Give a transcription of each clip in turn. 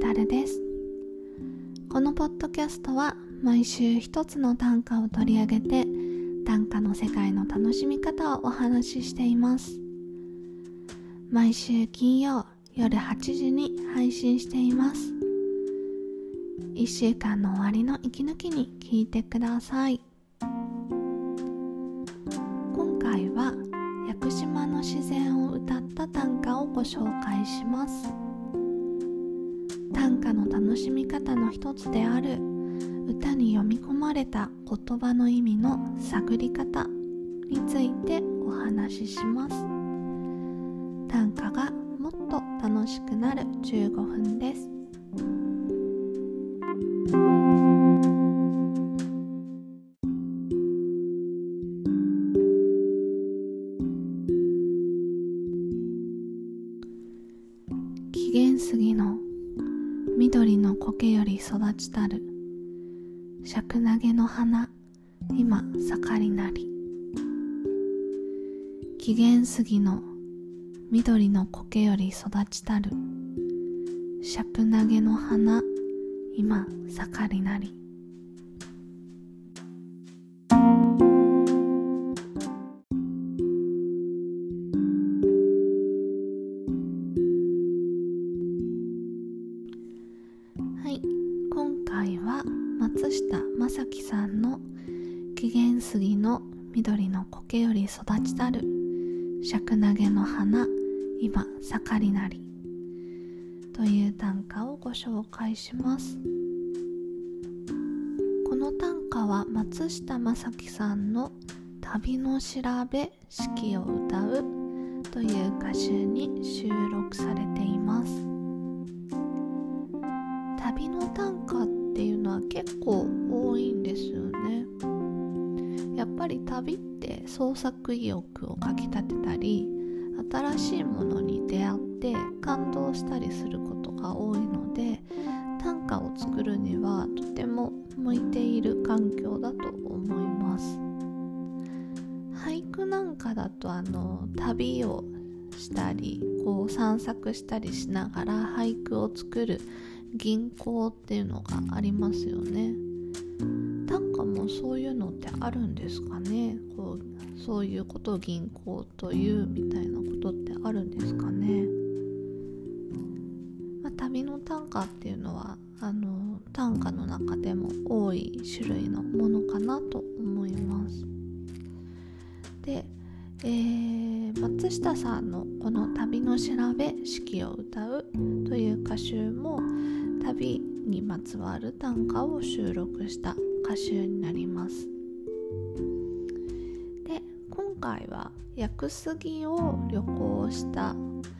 たるです。このポッドキャストは毎週一つの短歌を取り上げて短歌の世界の楽しみ方をお話ししています。毎週金曜夜8時に配信しています。1週間の終わりの息抜きに聞いてください。今回は屋久島の自然を歌った短歌をご紹介します。短歌の楽しみ方の一つである。歌に読み込まれた言葉の意味の探り方についてお話しします。短歌がもっと楽しくなる15分です。ちたる。尺投げの花今盛りなり。紀元杉の緑の苔より育ちたる。尺投げの花今盛りなり。りなり」という短歌をご紹介します。この短歌は松下正樹さんの「旅の調べ四季を歌う」という歌集に収録されています。旅の短歌っていうのは結構多いんですよね。やっぱり旅って創作意欲をかきたてたり新しいものに出会って感動したりすることが多いので短歌を作るにはとても向いている環境だと思います。俳句なんかだとあの旅をしたりこう散策したりしながら俳句を作る銀行っていうのがありますよね。短歌もそういうのってあるんですかね？こうそういうことを銀行というみたいなことってあるんですかね、旅の短歌っていうのはあの短歌の中でも多い種類のものかなと思います。で、えー、松下さんのこの「旅の調べ四季を歌う」という歌集も旅にまつわる短歌を収録した歌集になります。で今回は屋久杉を旅行した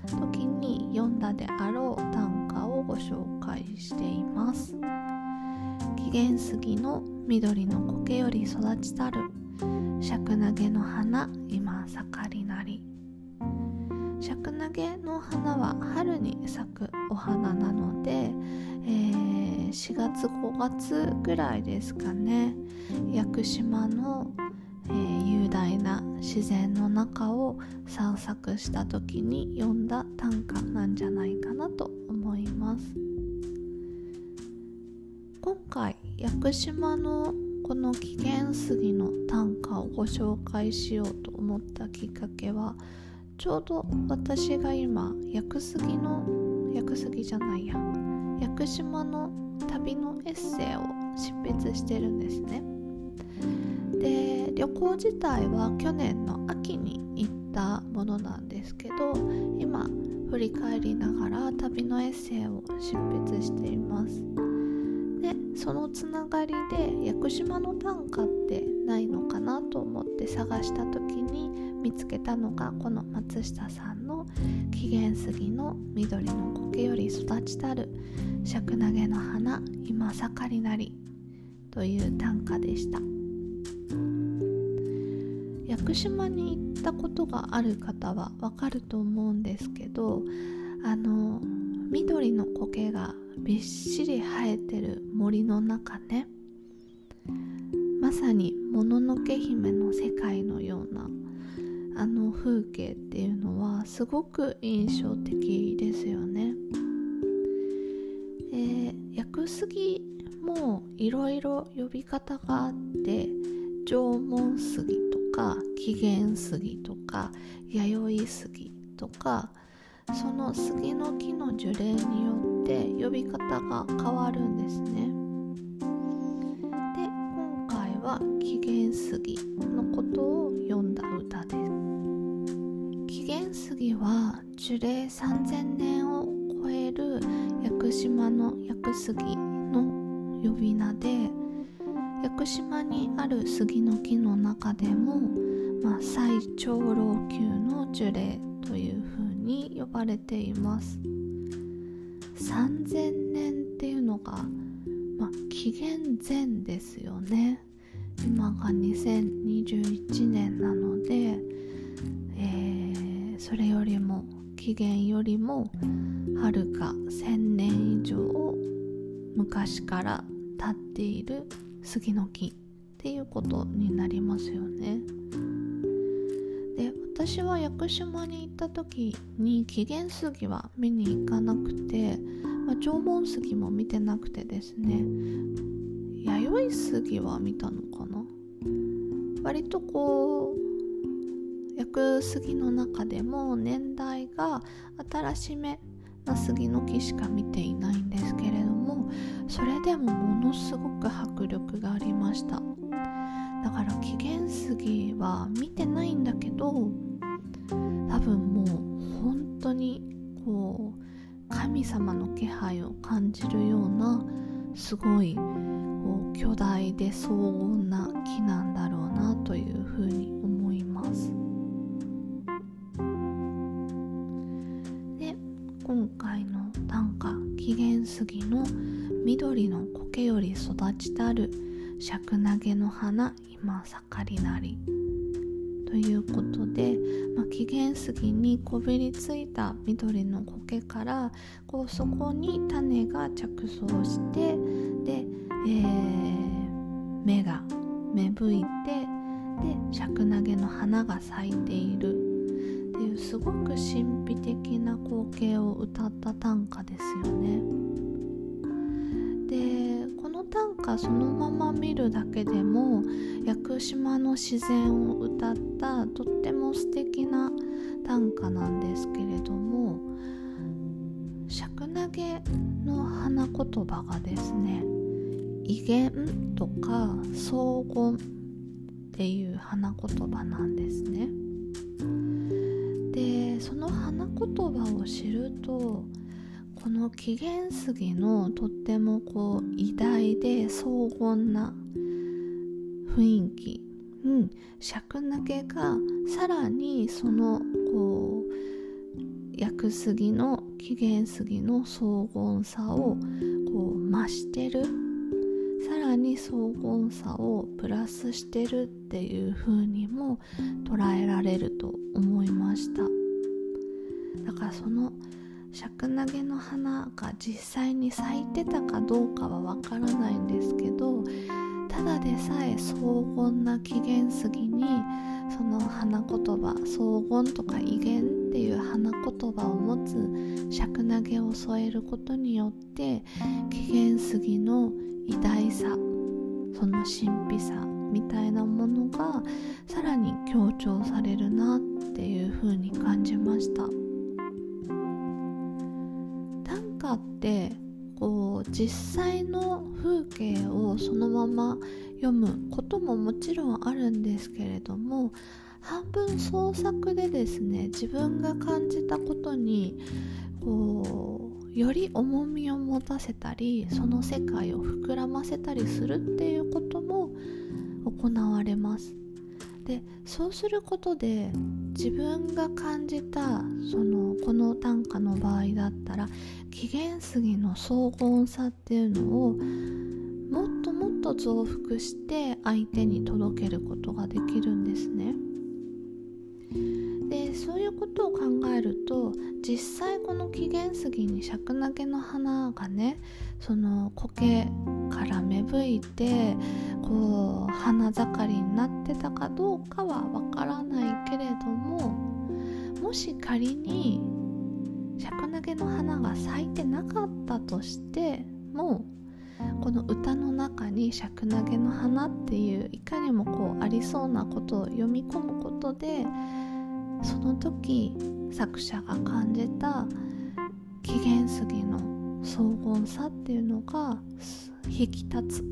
時に読んだであろう短歌をご紹介しています。紀元杉の緑の苔より育ちたる尺投げの花今盛りなり。尺投げの花は春に咲くお花なので、えー、4月5月ぐらいですかね。屋久島の、えー、雄大な自然の中を散策した時に読んだ短歌なんじゃないかなと思います。今回屋久島のこの紀元杉の短歌をご紹介しようと思ったきっかけはちょうど私が今屋久杉の屋久杉じゃないや屋久島の旅のエッセイを執筆してるんですね旅行自体は去年の秋に行ったものなんですけど今振り返りながら旅のエッセイを執筆しています。でそのつながりで屋久島の短歌ってないのかなと思って探した時に見つけたのがこの松下さんの「紀元杉の緑の苔より育ちたる尺投げの花今盛りなり」という短歌でした。屋久島に行ったことがある方はわかると思うんですけどあの緑の苔がびっしり生えてる森の中ねまさにもののけ姫の世界のようなあの風景っていうのはすごく印象的ですよね。え薬杉もいろいろ呼び方があって縄文杉とか紀元杉とか弥生杉とかその杉の木の樹齢によって呼び方が変わるんですね。で今回は紀元杉のことを読んだ歌です。紀元杉は樹齢3000年を超える屋久島の薬杉の呼び名で屋久島にある杉の木の中でも、まあ、最長老級の樹齢というふうに呼ばれています3000年っていうのが、まあ、紀元前ですよね今が2021年なので、えー、それよりも紀元よりもはるか1000年以上昔から立っている杉の木っていうことになりますよね。私は屋久島に行った時に紀元杉は見に行かなくて、まあ、縄文杉も見てなくてですね。弥生杉は見たのかな？割とこう薬杉の中でも年代が新しめな杉の木しか見ていないんですけれどもそれでもものすごく迫力がありました。だから紀元杉は見てないんだけど多分もう本当にこう神様の気配を感じるようなすごい巨大で荘厳な木なんだろうなというふうに思います。で今回の短歌「紀元杉の緑の苔より育ちたる尺投げの花今盛りなり」ということで、まあ、紀元杉にこびりついた緑の苔からこうそこに種が着想してで、えー、芽が芽吹いてで尺投げの花が咲いているっていうすごく神秘的な光景を歌った短歌ですよね。でこの短歌そのまま見るだけでも屋久島の自然を歌ったとっても素敵な短歌なんですけれども尺投げの花言葉がですね威厳とか荘厳っていう花言葉なんですね。でその花言葉を知るとこの紀元杉のとってもこう偉大で荘厳な雰囲気、うん、尺投げがさらにそのこう薬杉の紀元杉の荘厳さをこう増してる。さらに荘厳さをプラスしてるっていう風にも捉えられると思いました。だからその尺投げの花が実際に咲いてたかどうかはわからないんですけどただでさえ荘厳な紀元杉にその花言葉荘厳とか威厳っていう花言葉を持つ尺投げを添えることによって紀元杉の偉大さその神秘さみたいなものがさらに強調されるなっていう風に感じました。歌ってこう実際の風景をそのまま読むことももちろんあるんですけれども半分創作でですね自分が感じたことにこうより重みを持たせたりその世界を膨らませたりするっていうことも行われます。でそうすることで自分が感じたそのこの短歌の場合だったら紀元杉の荘厳さっていうのをもっともっと増幅して相手に届けることができるんですね。そういうことを考えると実際この紀元杉に尺投げの花がねその苔から芽吹いてこう花盛りになってたかどうかはわからないけれどももし仮に尺投げの花が咲いてなかったとしてもこの歌の中に「尺投げの花」っていういかにもこうありそうなことを読み込むことでその時作者が感じた紀元杉の荘厳さっていうのが引き立つ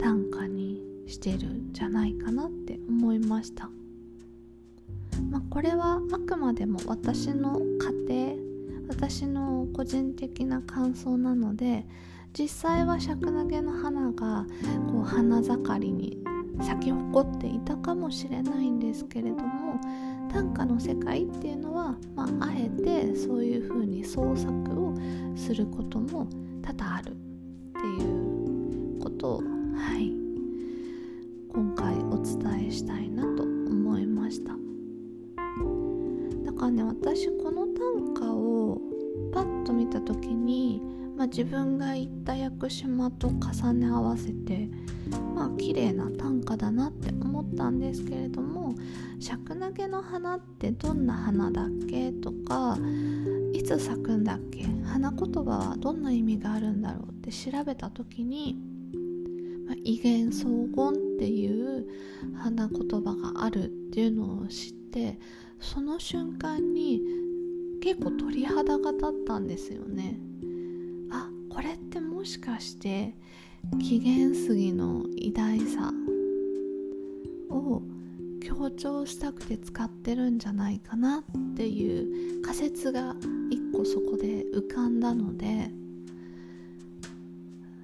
短歌にしてるんじゃないかなって思いました。まあ、これはあくまでも私の家庭私の個人的な感想なので実際は尺投げの花がこう花盛りに咲き誇っていたかもしれないんですけれども短歌の世界っていうのは、まあ、あえてそういうふうに創作をすることも多々あるっていうことを、はい、今回お伝えしたいなと思いました。だからね私この短歌をパッと見た時にまあ、自分が行った屋久島と重ね合わせてまあ綺麗な短歌だなって思ったんですけれども「尺投げの花ってどんな花だっけ?」とか「いつ咲くんだっけ花言葉はどんな意味があるんだろう?」って調べた時に「まあ、威厳荘厳」っていう花言葉があるっていうのを知ってその瞬間に結構鳥肌が立ったんですよね。これってもしかして紀元杉の偉大さを強調したくて使ってるんじゃないかなっていう仮説が一個そこで浮かんだので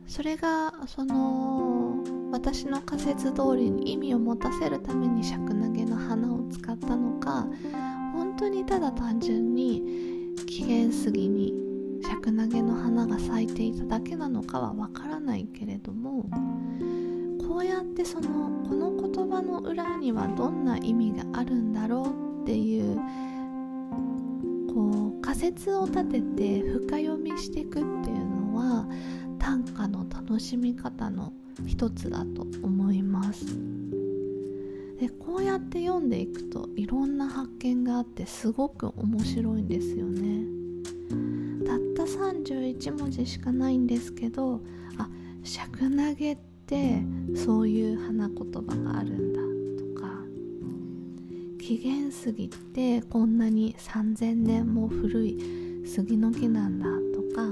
それがその私の仮説通りに意味を持たせるために尺投げの花を使ったのか本当にただ単純に紀元杉に花が咲いていただけなのかはわからないけれどもこうやってそのこの言葉の裏にはどんな意味があるんだろうっていうこう仮説を立てて深読みしていくっていうのは短歌の楽しみ方の一つだと思います。でこうやって読んでいくといろんな発見があってすごく面白いんですよね。31文字しかないんですけどあ尺投げってそういう花言葉があるんだとか紀元杉ってこんなに3000年も古い杉の木なんだとか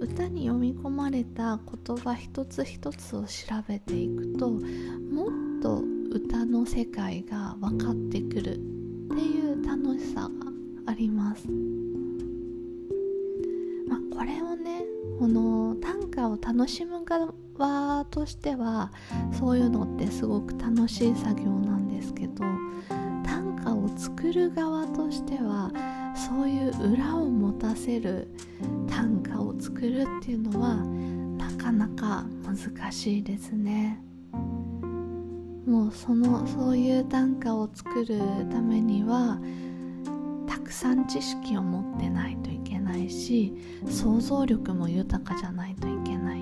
歌に読み込まれた言葉一つ一つを調べていくともっと歌の世界が分かってくるっていう楽しさがあります。を楽しむ側としてはそういうのってすごく楽しい作業なんですけど短歌を作る側としてはそういう裏を持たせる短歌を作るっていうのはなかなか難しいですね。もうそのそういう短歌を作るためにはたくさん知識を持ってないといけないし想像力も豊かじゃないといけない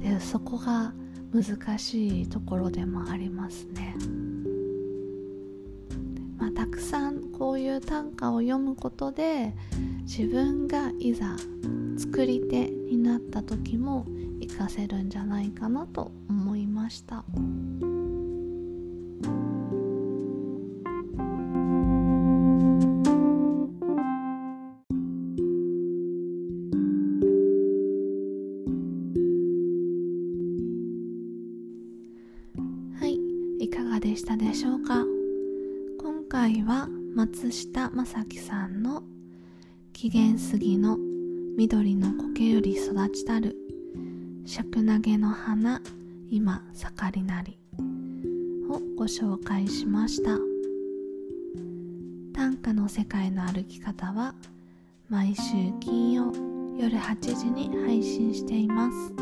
でそこが難しいところでもありますね、まあ、たくさんこういう短歌を読むことで自分がいざ作り手になった時も活かせるんじゃないかなと思いました。したは松下正樹さんの「紀元杉の緑の苔より育ちたる尺投げの花今盛りなり」をご紹介しました短歌の世界の歩き方は毎週金曜夜8時に配信しています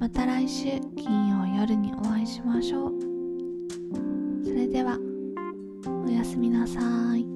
また来週金曜夜にお会いしましょう。やすみなさい。